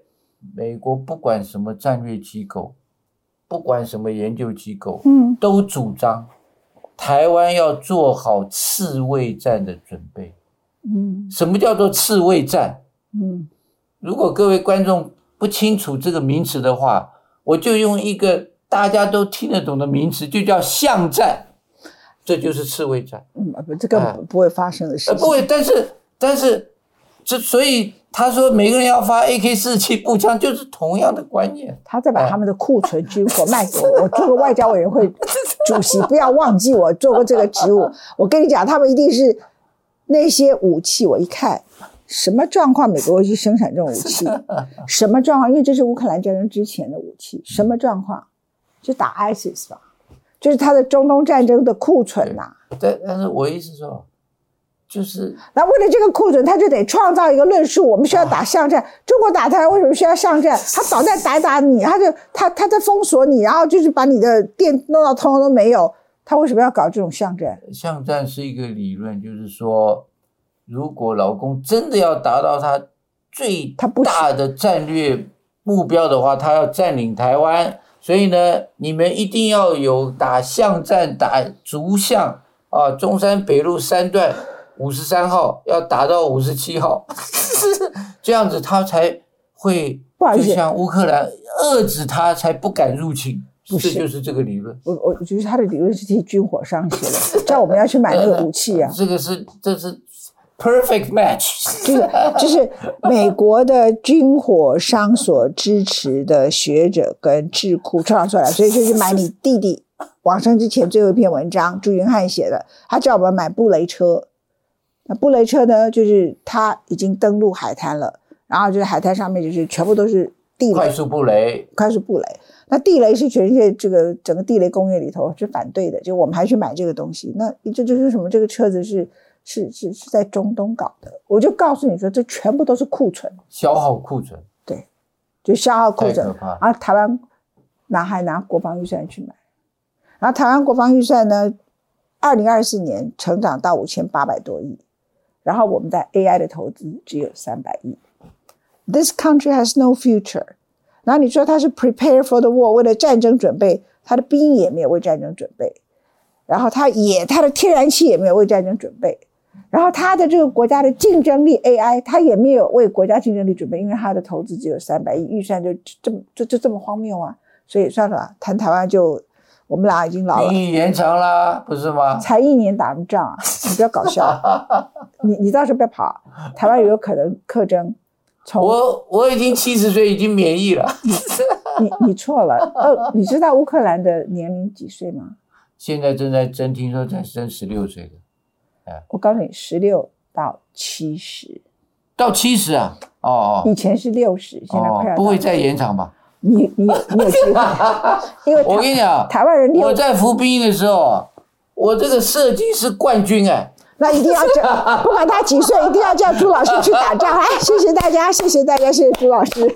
美国不管什么战略机构，不管什么研究机构，嗯都主张台湾要做好刺猬战的准备。嗯什么叫做刺猬战？嗯如果各位观众不清楚这个名词的话，我就用一个大家都听得懂的名词，就叫巷战，这就是刺猬战。嗯，不，这根本不会发生的事呃，情。不会，但是但是这所以他说每个人要发 AK 四七步枪，就是同样的观念。他再把他们的库存军火 <laughs> 卖给我，我做个外交委员会主席，不要忘记我做过这个职务。我跟你讲，他们一定是那些武器，我一看什么状况，美国会去生产这种武器，<laughs> 什么状况？因为这是乌克兰战争之前的武器，什么状况？就打 ISIS 吧，就是他的中东战争的库存呐、但但是我意思说，就是那为了这个库存，他就得创造一个论述，我们需要打巷战。中国打台湾为什么需要巷战？他导弹打打你，他就他他在封锁你，然后就是把你的电弄到通通都没有。他为什么要搞这种巷战？巷战是一个理论，就是说，如果老公真的要达到他最他不大的战略目标的话，他要占领台湾，所以呢，你们一定要有打巷战、打逐巷啊，中山北路三段五十三号要打到五十七号，<laughs> 这样子他才会就像乌克兰遏制他，才不敢入侵。不是这就是这个理论。我我我觉得他的理论是替军火商写的，叫我们要去买那个武器啊。<laughs> 这个是这是 perfect match。<laughs> 就是就是美国的军火商所支持的学者跟智库创造出来，所以就去买你弟弟往生之前最后一篇文章，朱云汉写的，他叫我们买布雷车。那布雷车呢，就是它已经登陆海滩了，然后就是海滩上面就是全部都是地雷，快速布雷，快速布雷。那地雷是全世界这个整个地雷工业里头是反对的，就我们还去买这个东西。那这就是什么？这个车子是是是是在中东搞的。我就告诉你说，这全部都是库存，消耗库存，对就消耗库存太可怕。然后台湾拿还拿国防预算去买，然后台湾国防预算呢，二零二四年成长到五千八百多亿，然后我们在 AI 的投资只有三百亿。This country has no future。然后你说它是 prepare for the war，为了战争准备，它的兵也没有为战争准备，然后它也它的天然气也没有为战争准备，然后它的这个国家的竞争力 AI，它也没有为国家竞争力准备，因为它的投资只有三百亿，预算就这么就就这么荒谬啊！所以算了，谈台湾就我们俩已经老了兵，役延长啦，不是吗？才一年打什么仗啊？<laughs> 你不要搞笑，你你到时候不要跑，台湾有可能克征。从我我已经七十岁，已经免疫了。你你错了，呃，你知道乌克兰的年龄几岁吗？现在正在征，听说才升十六岁的，我告诉你，十六到七十，到七十啊？哦哦以前是六十，现在哦快要，哦不会再延长吧？你你有你有机会，<laughs> 因为我跟你讲，台湾人六我在服兵役的时候，我这个射击是冠军哎。那一定要叫，<laughs> 不管他几岁，一定要叫朱老师去打仗。哎，谢谢大家，谢谢大家，谢谢朱老师。